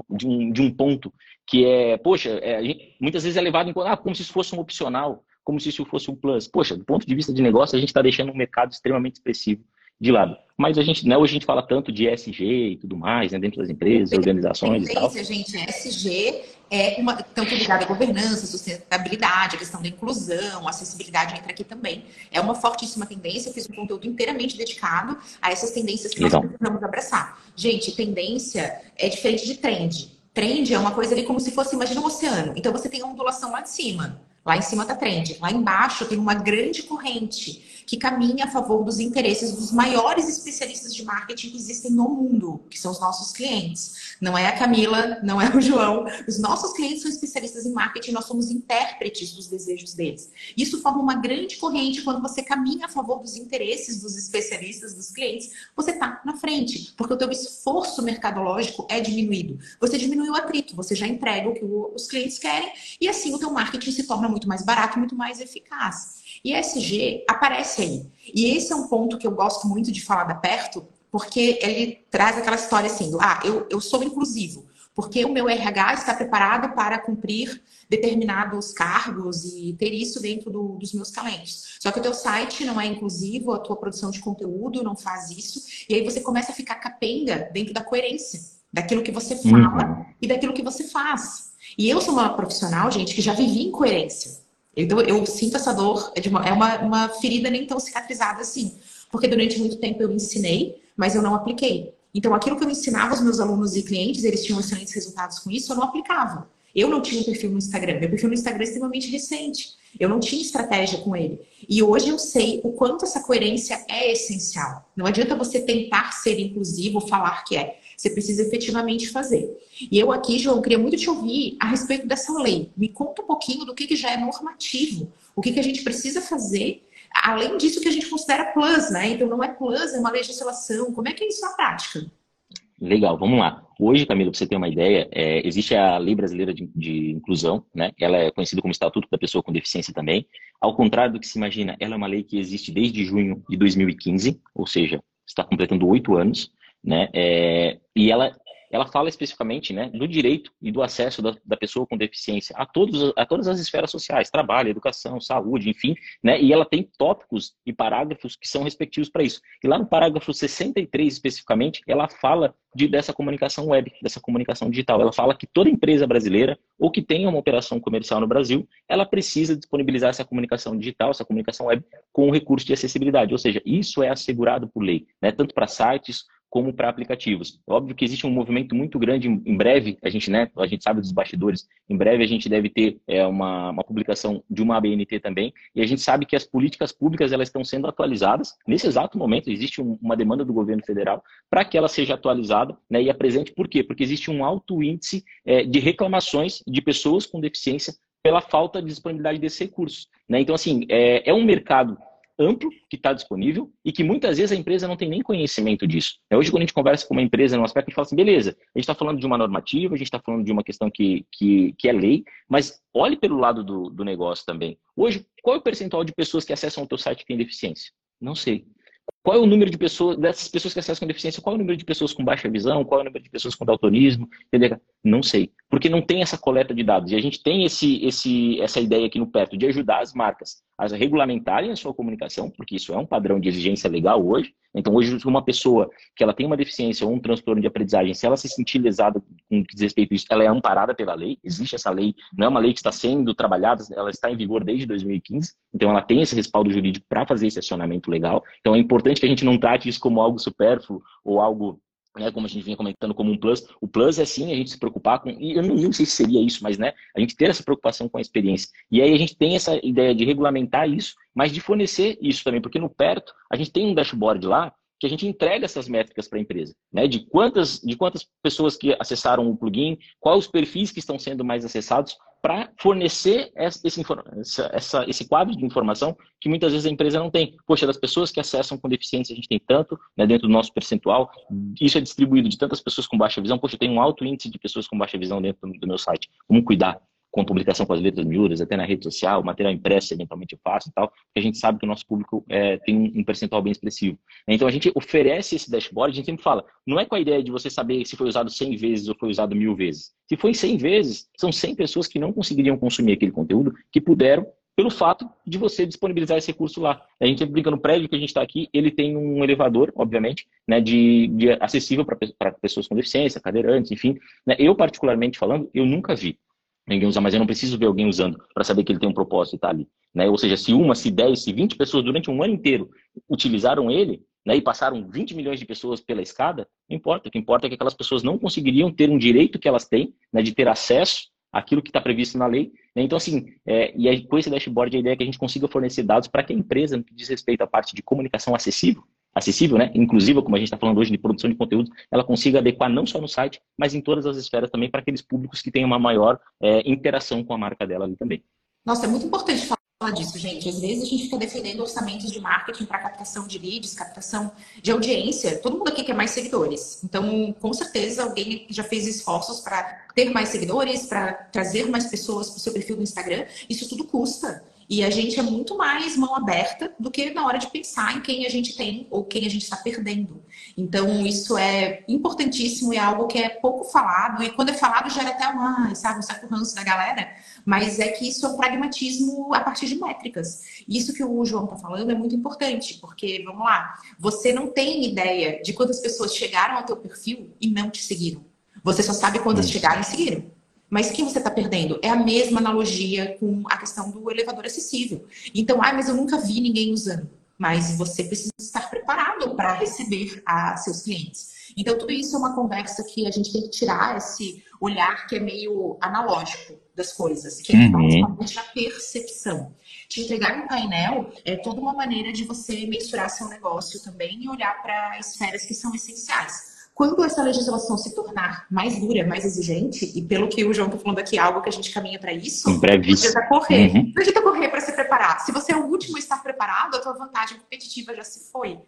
de um, de um ponto que é, poxa, é, gente, muitas vezes é levado em conta ah, como se isso fosse um opcional, como se isso fosse um plus. Poxa, do ponto de vista de negócio, a gente está deixando um mercado extremamente expressivo de lado. Mas a gente, né, hoje a gente fala tanto de ESG e tudo mais, né, dentro das empresas, organizações e tal. gente, ESG é uma tanto ligada à governança, sustentabilidade, a questão da inclusão, acessibilidade entra aqui também. É uma fortíssima tendência. Eu fiz um conteúdo inteiramente dedicado a essas tendências que nós precisamos abraçar. Gente, tendência é diferente de trend. Trend é uma coisa ali como se fosse, imagina um oceano. Então você tem a ondulação lá de cima. Lá em cima da trend. Lá embaixo tem uma grande corrente que caminha a favor dos interesses dos maiores especialistas de marketing que existem no mundo, que são os nossos clientes. Não é a Camila, não é o João. Os nossos clientes são especialistas em marketing, nós somos intérpretes dos desejos deles. Isso forma uma grande corrente quando você caminha a favor dos interesses dos especialistas, dos clientes, você está na frente, porque o teu esforço mercadológico é diminuído. Você diminui o atrito, você já entrega o que os clientes querem e assim o teu marketing se torna muito mais barato, muito mais eficaz. E ESG aparece aí. E esse é um ponto que eu gosto muito de falar da Perto, porque ele traz aquela história assim, do, ah, eu, eu sou inclusivo, porque o meu RH está preparado para cumprir determinados cargos e ter isso dentro do, dos meus talentos. Só que o teu site não é inclusivo, a tua produção de conteúdo não faz isso, e aí você começa a ficar capenga dentro da coerência, daquilo que você fala uhum. e daquilo que você faz. E eu sou uma profissional, gente, que já vivi em coerência. Então, eu sinto essa dor, é, é uma, uma ferida nem tão cicatrizada assim. Porque durante muito tempo eu ensinei, mas eu não apliquei. Então, aquilo que eu ensinava aos meus alunos e clientes, eles tinham excelentes resultados com isso, eu não aplicava. Eu não tinha um perfil no Instagram. Meu perfil no Instagram é extremamente recente. Eu não tinha estratégia com ele. E hoje eu sei o quanto essa coerência é essencial. Não adianta você tentar ser inclusivo, falar que é. Você precisa efetivamente fazer. E eu aqui, João, queria muito te ouvir a respeito dessa lei. Me conta um pouquinho do que, que já é normativo. O que, que a gente precisa fazer além disso que a gente considera plus, né? Então não é plus, é uma legislação. Como é que é isso na prática? Legal, vamos lá. Hoje, Camila, para você ter uma ideia, é, existe a Lei Brasileira de, de, Inclusão, né? Ela é conhecida como Estatuto da Pessoa com Deficiência também. Ao contrário do que se imagina, ela é uma lei que existe desde junho de 2015, ou seja, está completando oito anos, né? É, e ela ela fala especificamente né, do direito e do acesso da, da, pessoa com deficiência a, todos, a todas as esferas sociais, trabalho, educação, saúde, enfim, né, e ela tem tópicos e parágrafos que são respectivos para isso. E lá no parágrafo 63, especificamente, ela fala de, dessa comunicação web, dessa comunicação digital. Ela fala que toda empresa brasileira ou que tenha uma operação comercial no Brasil, ela precisa disponibilizar essa comunicação digital, essa comunicação web, com o recurso de acessibilidade. Ou seja, isso é assegurado por lei, né, tanto para sites como para aplicativos. Óbvio que existe um movimento muito grande em breve, a gente, né, a gente sabe dos bastidores, em breve a gente deve ter é, uma, uma publicação de uma ABNT também, e a gente sabe que as políticas públicas elas estão sendo atualizadas. Nesse exato momento existe um, uma demanda do governo federal para que ela seja atualizada né, e apresente por quê? Porque existe um alto índice é, de reclamações de pessoas com deficiência pela falta de disponibilidade desses recursos. Né? Então, assim, é, é um mercado amplo que está disponível e que muitas vezes a empresa não tem nem conhecimento disso. É, hoje, quando a gente conversa com uma empresa no aspecto, a gente fala assim, beleza, a gente está falando de uma normativa, a gente está falando de uma questão que, que, que é lei, mas olhe pelo lado do, do negócio também. Hoje, qual é o percentual de pessoas que acessam o teu site que tem deficiência? Não sei. Qual é o número de pessoas, dessas pessoas que acessam com deficiência, qual é o número de pessoas com baixa visão, qual é o número de pessoas com daltonismo, entendeu? Não sei, porque não tem essa coleta de dados. E a gente tem esse, esse, essa ideia aqui no perto de ajudar as marcas a regulamentarem a sua comunicação, porque isso é um padrão de exigência legal hoje. Então, hoje, uma pessoa que ela tem uma deficiência ou um transtorno de aprendizagem, se ela se sentir lesada com respeito a isso, ela é amparada pela lei. Existe essa lei, não é uma lei que está sendo trabalhada, ela está em vigor desde 2015. Então, ela tem esse respaldo jurídico para fazer esse acionamento legal. Então, é importante que a gente não trate isso como algo supérfluo ou algo né, como a gente vinha comentando como um plus, o plus é sim a gente se preocupar com, e eu não, não sei se seria isso, mas né, a gente ter essa preocupação com a experiência. E aí a gente tem essa ideia de regulamentar isso, mas de fornecer isso também, porque no perto a gente tem um dashboard lá que a gente entrega essas métricas para a empresa, né? De quantas, de quantas pessoas que acessaram o plugin, quais os perfis que estão sendo mais acessados, para fornecer esse, essa, esse quadro de informação que muitas vezes a empresa não tem. Poxa, das pessoas que acessam com deficiência, a gente tem tanto né, dentro do nosso percentual, isso é distribuído de tantas pessoas com baixa visão. Poxa, tem um alto índice de pessoas com baixa visão dentro do meu site. Como cuidar? Com publicação com as letras miúdas, até na rede social, material impresso eventualmente faço e tal, porque a gente sabe que o nosso público é, tem um percentual bem expressivo. Então a gente oferece esse dashboard, a gente sempre fala, não é com a ideia de você saber se foi usado 100 vezes ou foi usado mil vezes. Se foi 100 vezes, são 100 pessoas que não conseguiriam consumir aquele conteúdo, que puderam pelo fato de você disponibilizar esse recurso lá. A gente brinca no prédio que a gente está aqui, ele tem um elevador, obviamente, né, de, de acessível para pessoas com deficiência, cadeirantes, enfim. Né, eu, particularmente falando, eu nunca vi ninguém usa, mas eu não preciso ver alguém usando para saber que ele tem um propósito e tá ali. Né? Ou seja, se uma, se dez, se vinte pessoas durante um ano inteiro utilizaram ele né, e passaram 20 milhões de pessoas pela escada, não importa. O que importa é que aquelas pessoas não conseguiriam ter um direito que elas têm né, de ter acesso àquilo que está previsto na lei. Né? Então, assim, é, e aí, com esse dashboard, a ideia é que a gente consiga fornecer dados para que a empresa, no que diz respeito à parte de comunicação acessível, acessível, né? inclusiva, como a gente está falando hoje de produção de conteúdo, ela consiga adequar não só no site, mas em todas as esferas também para aqueles públicos que têm uma maior é, interação com a marca dela ali também. Nossa, é muito importante falar disso, gente. Às vezes a gente fica defendendo orçamentos de marketing para captação de leads, captação de audiência. Todo mundo aqui quer mais seguidores. Então, com certeza, alguém já fez esforços para ter mais seguidores, para trazer mais pessoas para o seu perfil no Instagram. Isso tudo custa. E a gente é muito mais mão aberta do que na hora de pensar em quem a gente tem ou quem a gente está perdendo. Então, isso é importantíssimo e é algo que é pouco falado. E quando é falado, gera até uma, sabe, um certo ranço da galera. Mas é que isso é um pragmatismo a partir de métricas. Isso que o João está falando é muito importante, porque, vamos lá, você não tem ideia de quantas pessoas chegaram ao teu perfil e não te seguiram. Você só sabe quantas chegaram e seguiram. Mas quem você está perdendo? É a mesma analogia com a questão do elevador acessível. Então, ah, mas eu nunca vi ninguém usando. Mas você precisa estar preparado para receber a seus clientes. Então, tudo isso é uma conversa que a gente tem que tirar esse olhar que é meio analógico das coisas, que é uhum. a percepção. Te entregar um painel é toda uma maneira de você mensurar seu negócio também e olhar para esferas que são essenciais. Quando essa legislação se tornar mais dura, mais exigente, e pelo que o João está falando aqui, algo que a gente caminha para isso, em breve. Não correr. Uhum. Não adianta correr para se preparar. Se você é o último a estar preparado, a tua vantagem competitiva já se foi.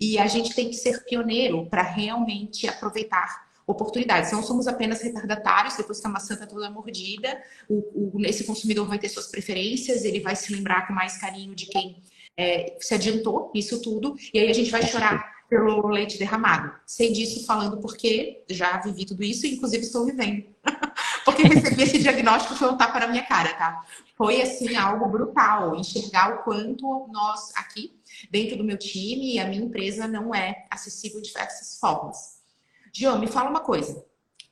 E a gente tem que ser pioneiro para realmente aproveitar oportunidades. Não somos apenas retardatários, depois que a maçã está toda mordida, o, o, esse consumidor vai ter suas preferências, ele vai se lembrar com mais carinho de quem é, se adiantou nisso tudo, e aí a gente vai chorar pelo leite derramado. Sei disso falando porque já vivi tudo isso e inclusive estou vivendo. porque recebi esse diagnóstico foi um tapa na minha cara, tá? Foi assim algo brutal, enxergar o quanto nós aqui dentro do meu time e a minha empresa não é acessível de diversas formas. Gio, me fala uma coisa.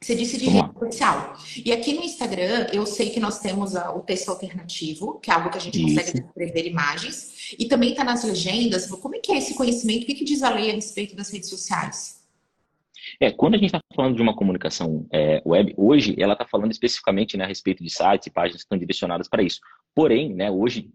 Você disse de rede social. E aqui no Instagram, eu sei que nós temos o texto alternativo, que é algo que a gente Isso. consegue descrever imagens. E também está nas legendas. Como é que é esse conhecimento? O que, que diz a lei a respeito das redes sociais? É, quando a gente está falando de uma comunicação é, web, hoje ela está falando especificamente né, a respeito de sites e páginas que estão direcionadas para isso. Porém, né, hoje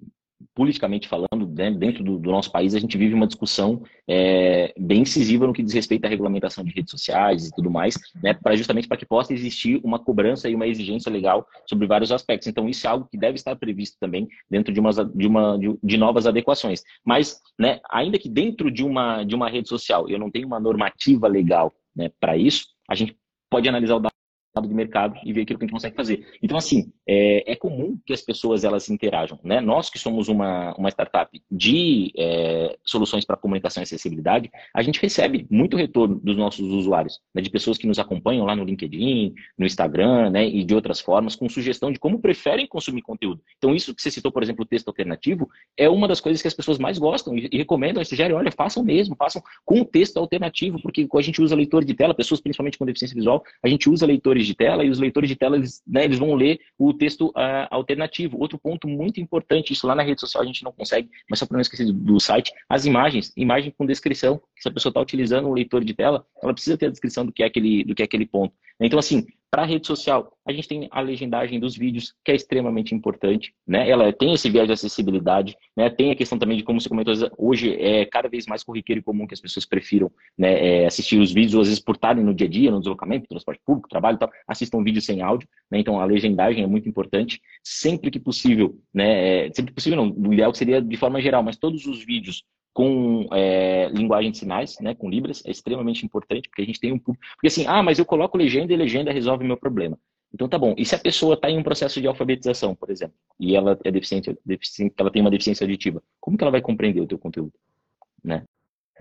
politicamente falando, né, dentro do, do, nosso país, a gente vive uma discussão é, bem incisiva no que diz respeito à regulamentação de redes sociais e tudo mais, né, para justamente para que possa existir uma cobrança e uma exigência legal sobre vários aspectos. Então, isso é algo que deve estar previsto também dentro de, umas, de, uma, de, de novas adequações. Mas, né, ainda que dentro de uma, de uma rede social eu não tenha uma normativa legal né, para isso, a gente pode analisar o de mercado e ver aquilo que a gente consegue fazer. Então, assim, é, é comum que as pessoas elas interajam. Né? Nós que somos uma, uma startup de é, soluções para comunicação e acessibilidade, a gente recebe muito retorno dos nossos usuários, né? de pessoas que nos acompanham lá no LinkedIn, no Instagram né? e de outras formas, com sugestão de como preferem consumir conteúdo. Então, isso que você citou, por exemplo, o texto alternativo, é uma das coisas que as pessoas mais gostam e, e recomendam, sugerem, olha, façam mesmo, façam com texto alternativo, porque a gente usa leitor de tela, pessoas principalmente com deficiência visual, a gente usa leitores de tela e os leitores de tela eles, né, eles vão ler o texto uh, alternativo. Outro ponto muito importante, isso lá na rede social a gente não consegue, mas só para não esquecer do, do site, as imagens, imagem com descrição. Se a pessoa está utilizando um leitor de tela, ela precisa ter a descrição do que é aquele, do que é aquele ponto. Então, assim, para a rede social, a gente tem a legendagem dos vídeos, que é extremamente importante, né? Ela tem esse viés de acessibilidade, né? Tem a questão também de como você comentou, hoje é cada vez mais corriqueiro e comum que as pessoas prefiram né, é, assistir os vídeos, ou às vezes por estarem no dia a dia, no deslocamento, transporte público, trabalho e tal, assistam vídeo sem áudio, né? Então a legendagem é muito importante, sempre que possível, né? É, sempre que possível não, o ideal seria de forma geral, mas todos os vídeos com é, linguagem de sinais, né, com Libras, é extremamente importante, porque a gente tem um público. Porque assim, ah, mas eu coloco legenda e legenda resolve meu problema. Então tá bom. E se a pessoa está em um processo de alfabetização, por exemplo, e ela é deficiente, deficiente, ela tem uma deficiência auditiva, como que ela vai compreender o teu conteúdo? Né?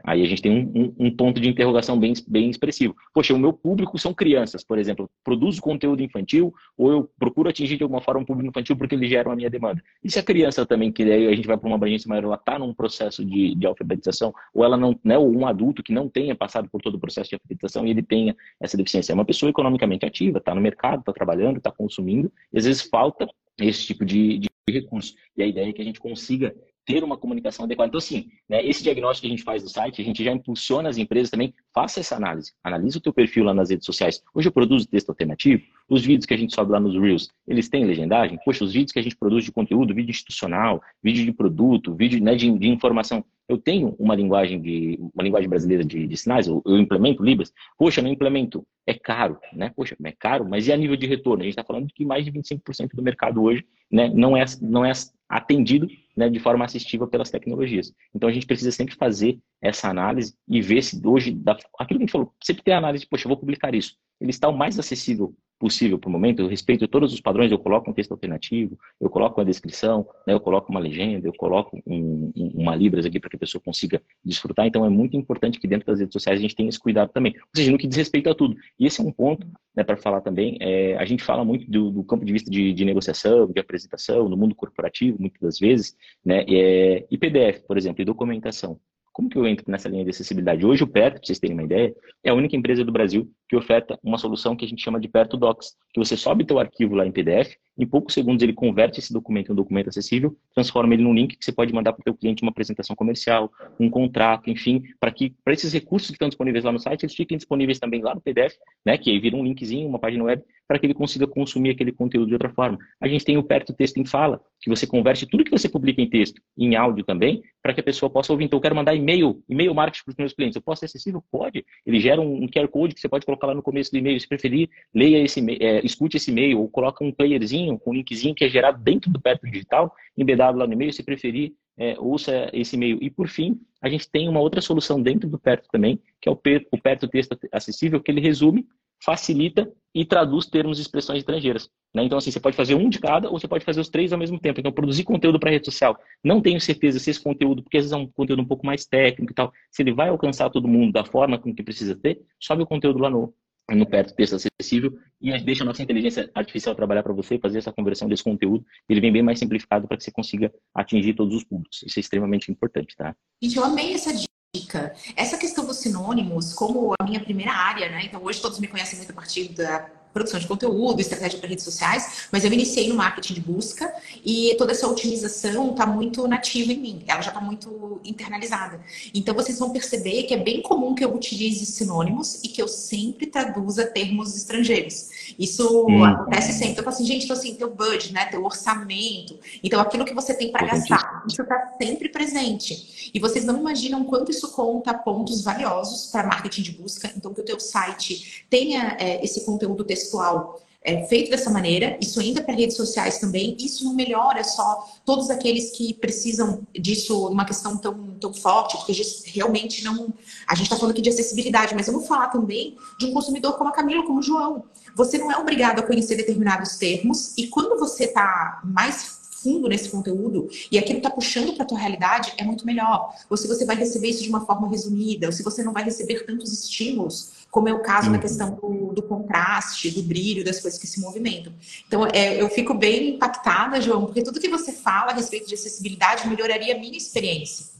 Aí a gente tem um, um, um, ponto de interrogação bem, bem expressivo. Poxa, o meu público são crianças, por exemplo. Produzo conteúdo infantil ou eu procuro atingir de alguma forma um público infantil porque eles geram a minha demanda. E se a criança também, que daí a gente vai para uma abrangência maior, ela está num processo de, de alfabetização, ou ela não, né, ou um adulto que não tenha passado por todo o processo de alfabetização e ele tenha essa deficiência. É uma pessoa economicamente ativa, está no mercado, está trabalhando, está consumindo, e às vezes falta esse tipo de, de recurso. E a ideia é que a gente consiga ter uma comunicação adequada. Então, assim, né, esse diagnóstico que a gente faz no site, a gente já impulsiona as empresas também, faça essa análise. Analise o teu perfil lá nas redes sociais. Hoje eu produzo texto alternativo, os vídeos que a gente sobe lá nos Reels, eles têm legendagem? Poxa, os vídeos que a gente produz de conteúdo, vídeo institucional, vídeo de produto, vídeo né, de, de informação, eu tenho uma linguagem de uma linguagem brasileira de, de sinais, eu, eu, implemento Libras, poxa, não implemento, é caro, né? Poxa, é caro, mas e a nível de retorno? A gente está falando que mais de 25% do mercado hoje né, não, é, não é atendido né, de forma assistiva pelas tecnologias. Então a gente precisa sempre fazer essa análise e ver se hoje, dá, aquilo que a gente falou, sempre tem a análise poxa, eu vou publicar isso. Ele está o mais acessível possível para o momento, eu respeito todos os padrões, eu coloco um texto alternativo, eu coloco uma descrição, né, eu coloco uma legenda, eu coloco um, um, uma Libras aqui para que a pessoa consiga desfrutar. Então é muito importante que dentro das redes sociais a gente tenha esse cuidado também. Ou seja, no que diz respeito a tudo. E esse é um ponto né, para falar também. É, a gente fala muito do, do campo de vista de, de, negociação, de apresentação, no mundo corporativo, muitas das vezes, né, é, e PDF, por exemplo, e documentação. Como que eu entro nessa linha de acessibilidade? Hoje o PET, para vocês terem uma ideia, é a única empresa do Brasil que oferta uma solução que a gente chama de Perto Docs, que você sobe teu arquivo lá em PDF, em poucos segundos ele converte esse documento em um documento acessível, transforma ele num link que você pode mandar para o teu cliente uma apresentação comercial, um contrato, enfim, para que para esses recursos que estão disponíveis lá no site, eles fiquem disponíveis também lá no PDF, né, que aí vira um linkzinho, uma página web, para que ele consiga consumir aquele conteúdo de outra forma. A gente tem o Perto Texto em Fala, que você converte tudo que você publica em texto em áudio também, para que a pessoa possa ouvir. Então, eu quero mandar e-mail, e-mail marketing para os meus clientes. Eu posso ser acessível? Pode. Ele gera um QR Code que você pode colocar lá no começo do e-mail. Se preferir, leia esse é, escute esse e-mail, ou coloca um playerzinho, um linkzinho que é gerado dentro do Perto Digital, embedado lá no e-mail. Se preferir, é, ouça esse e-mail. E, por fim, a gente tem uma outra solução dentro do Perto também, que é o Perto Texto Acessível, que ele resume facilita e traduz termos e expressões estrangeiras. Né? Então, assim, você pode fazer um de cada ou você pode fazer os três ao mesmo tempo. Então, produzir conteúdo para rede social. Não tenho certeza se esse conteúdo, porque às vezes é um conteúdo um pouco mais técnico e tal, se ele vai alcançar todo mundo da forma com que precisa ter, sobe o conteúdo lá no, no perto texto acessível e deixa a nossa inteligência artificial trabalhar para você, fazer essa conversão desse conteúdo. Ele vem bem mais simplificado para que você consiga atingir todos os públicos. Isso é extremamente importante, tá? Gente, eu amei essa dica. Essa questão dos sinônimos, como a minha primeira área, né? Então hoje todos me conhecem muito a partir da produção de conteúdo, estratégia para redes sociais, mas eu iniciei no marketing de busca e toda essa otimização está muito nativa em mim, ela já está muito internalizada. Então vocês vão perceber que é bem comum que eu utilize sinônimos e que eu sempre traduza termos estrangeiros. Isso hum. acontece sempre. Eu falo assim, gente, então assim, teu budget, né, teu orçamento, então aquilo que você tem para gastar, isso está sempre presente. E vocês não imaginam quanto isso conta pontos valiosos para marketing de busca. Então que o teu site tenha é, esse conteúdo textual textual é, feito dessa maneira, isso entra para redes sociais também, isso não melhora só todos aqueles que precisam disso, uma questão tão, tão forte, porque realmente não. A gente está falando aqui de acessibilidade, mas eu vou falar também de um consumidor como a Camila, como o João. Você não é obrigado a conhecer determinados termos, e quando você está mais fundo nesse conteúdo e aquilo está puxando para a tua realidade, é muito melhor. Ou se você vai receber isso de uma forma resumida, ou se você não vai receber tantos estímulos, como é o caso uhum. da questão do, do, contraste, do brilho, das coisas que se movimentam. Então, é, eu fico bem impactada, João, porque tudo que você fala a respeito de acessibilidade melhoraria a minha experiência.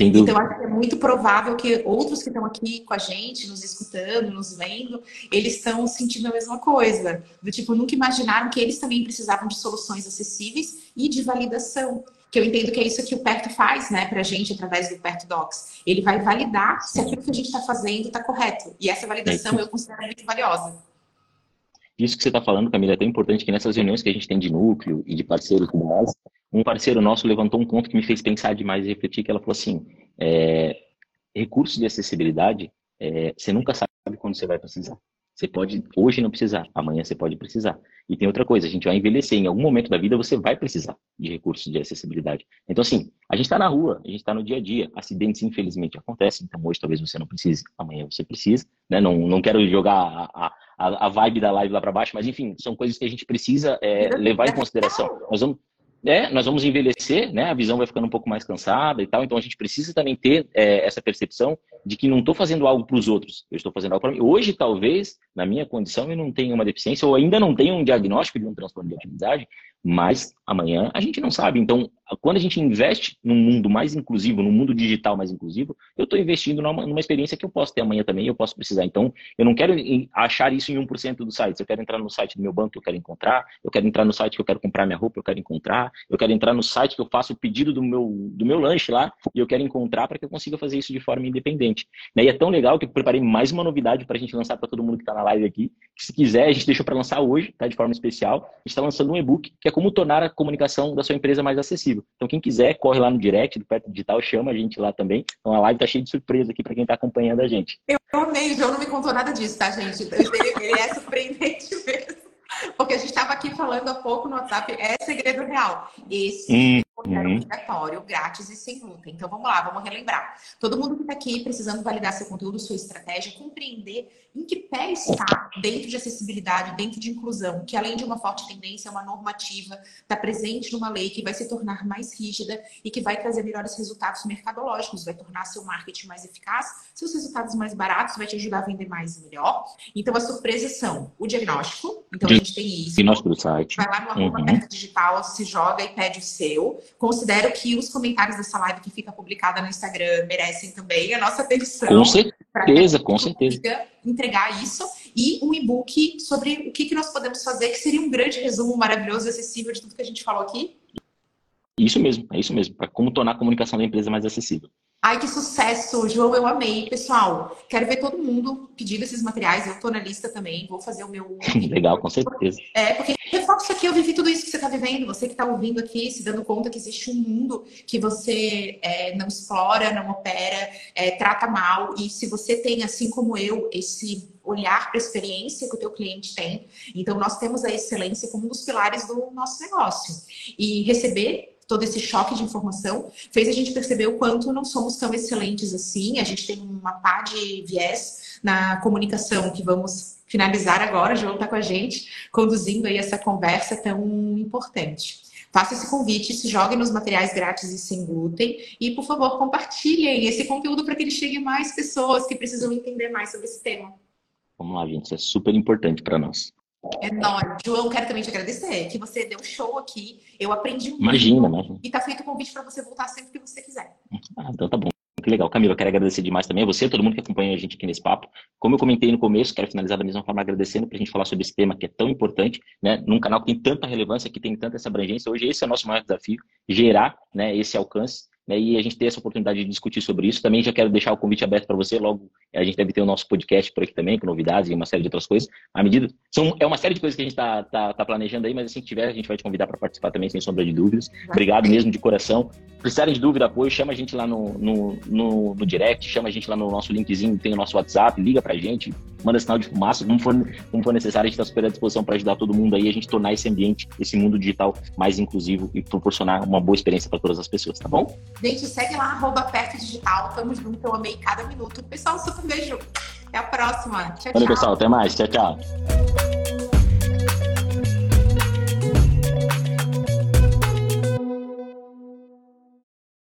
Então, acho que é muito provável que outros que estão aqui com a gente, nos escutando, nos vendo, eles estão sentindo a mesma coisa. Do tipo, nunca imaginaram que eles também precisavam de soluções acessíveis e de validação. Que eu entendo que é isso que o Perto faz, né, pra gente, através do Perto Docs. Ele vai validar se aquilo que a gente está fazendo está correto. E essa validação é eu considero muito valiosa. Isso que você está falando, Camila, é tão importante que nessas reuniões que a gente tem de núcleo e de parceiro e tudo mais, um parceiro nosso levantou um ponto que me fez pensar demais e refletir, que ela falou assim, é, recursos de acessibilidade, é, você nunca sabe quando você vai precisar. Você pode hoje não precisar, amanhã você pode precisar. E tem outra coisa, a gente vai envelhecer, em algum momento da vida você vai precisar de recursos de acessibilidade. Então, assim, a gente está na rua, a gente está no dia a dia, acidentes infelizmente acontecem, então hoje talvez você não precise, amanhã você precisa, né? Não, não quero jogar a, a, a vibe da live lá para baixo, mas enfim, são coisas que a gente precisa é, levar em consideração. Nós vamos, é, nós vamos envelhecer, né? A visão vai ficando um pouco mais cansada e tal. Então a gente precisa também ter é, essa percepção de que não estou fazendo algo para os outros, eu estou fazendo algo para mim. Hoje, talvez, na minha condição, eu não tenha uma deficiência ou ainda não tenha um diagnóstico de um transtorno de atividade, mas amanhã a gente não sabe. Então, quando a gente investe num mundo mais inclusivo, num mundo digital mais inclusivo, eu estou investindo numa, numa, experiência que eu posso ter amanhã também, eu posso precisar. Então, eu não quero achar isso em 1% dos sites. Eu quero entrar no site do meu banco que eu quero encontrar, eu quero entrar no site que eu quero comprar minha roupa, eu quero encontrar, eu quero entrar no site que eu faço o pedido do meu, do meu lanche lá e eu quero encontrar para que eu consiga fazer isso de forma independente. E é tão legal que eu preparei mais uma novidade para a gente lançar para todo mundo que está na live aqui. Se quiser, a gente deixou para lançar hoje, tá? de forma especial. A gente está lançando um e-book que é como tornar a comunicação da sua empresa mais acessível. Então, quem quiser, corre lá no direct do Perto Digital, chama a gente lá também. Então, a live tá cheia de surpresa aqui para quem está acompanhando a gente. Eu amei, o João não me contou nada disso, tá, gente? Ele, ele é surpreendente mesmo. Porque a gente estava aqui falando há pouco no WhatsApp, é segredo real. Esse hum, é uhum. obrigatório, grátis e sem luta. Então vamos lá, vamos relembrar. Todo mundo que está aqui precisando validar seu conteúdo, sua estratégia, compreender em que pé está dentro de acessibilidade, dentro de inclusão, que além de uma forte tendência, é uma normativa, está presente numa lei que vai se tornar mais rígida e que vai trazer melhores resultados mercadológicos, vai tornar seu marketing mais eficaz, seus resultados mais baratos, vai te ajudar a vender mais e melhor. Então as surpresas são o diagnóstico, então a gente tem isso. Diagnóstico do site. Vai lá no arroba uhum. digital, se joga e pede o seu. Considero que os comentários dessa live que fica publicada no Instagram merecem também a nossa atenção. Com certeza, com certeza entregar isso e um e-book sobre o que, que nós podemos fazer, que seria um grande resumo maravilhoso e acessível de tudo que a gente falou aqui. Isso mesmo, é isso mesmo, para como tornar a comunicação da empresa mais acessível. Ai, que sucesso, João, eu amei. Pessoal, quero ver todo mundo pedindo esses materiais. Eu tô na lista também, vou fazer o meu. Legal, com certeza. É, porque reforço aqui, eu vivi tudo isso que você está vivendo. Você que está ouvindo aqui, se dando conta que existe um mundo que você é, não explora, não opera, é, trata mal. E se você tem, assim como eu, esse olhar para a experiência que o teu cliente tem, então nós temos a excelência como um dos pilares do nosso negócio. E receber todo esse choque de informação, fez a gente perceber o quanto não somos tão excelentes assim. A gente tem uma pá de viés na comunicação que vamos finalizar agora. João está com a gente, conduzindo aí essa conversa tão importante. Faça esse convite, se jogue nos materiais grátis e sem glúten e, por favor, compartilhem esse conteúdo para que ele chegue a mais pessoas que precisam entender mais sobre esse tema. Vamos lá, gente, isso é super importante para nós. É nóis. João, quero também te agradecer, que você deu show aqui. Eu aprendi muito. Imagina, imagina. E tá feito o convite para você voltar sempre que você quiser. Ah, então tá bom. Que legal. Camila, quero agradecer demais também a você, todo mundo que acompanha a gente aqui nesse papo. Como eu comentei no começo, quero finalizar da mesma forma agradecendo para a gente falar sobre esse tema que é tão importante, né? Num canal que tem tanta relevância, que tem tanta essa abrangência. Hoje esse é o nosso maior desafio, gerar né, esse alcance né, e a gente ter essa oportunidade de discutir sobre isso. Também já quero deixar o convite aberto para você. Logo, a gente deve ter o nosso podcast por aqui também, com novidades e uma série de outras coisas. À medida. São, é uma série de coisas que a gente está tá, tá planejando aí, mas assim que tiver, a gente vai te convidar para participar também, sem sombra de dúvidas. Obrigado mesmo de coração. Precisarem de dúvida, apoio, chama a gente lá no, no, no, no direct, chama a gente lá no nosso linkzinho, tem o nosso WhatsApp, liga para a gente, manda sinal de fumaça, como for, como for necessário, a gente está super à disposição para ajudar todo mundo aí, a gente tornar esse ambiente, esse mundo digital mais inclusivo e proporcionar uma boa experiência para todas as pessoas, tá bom? Gente, segue lá, arroba perto digital, tamo junto, eu amei cada minuto. Pessoal, super beijo. Até a próxima. Tchau, Valeu, tchau. pessoal, até mais. Tchau, tchau.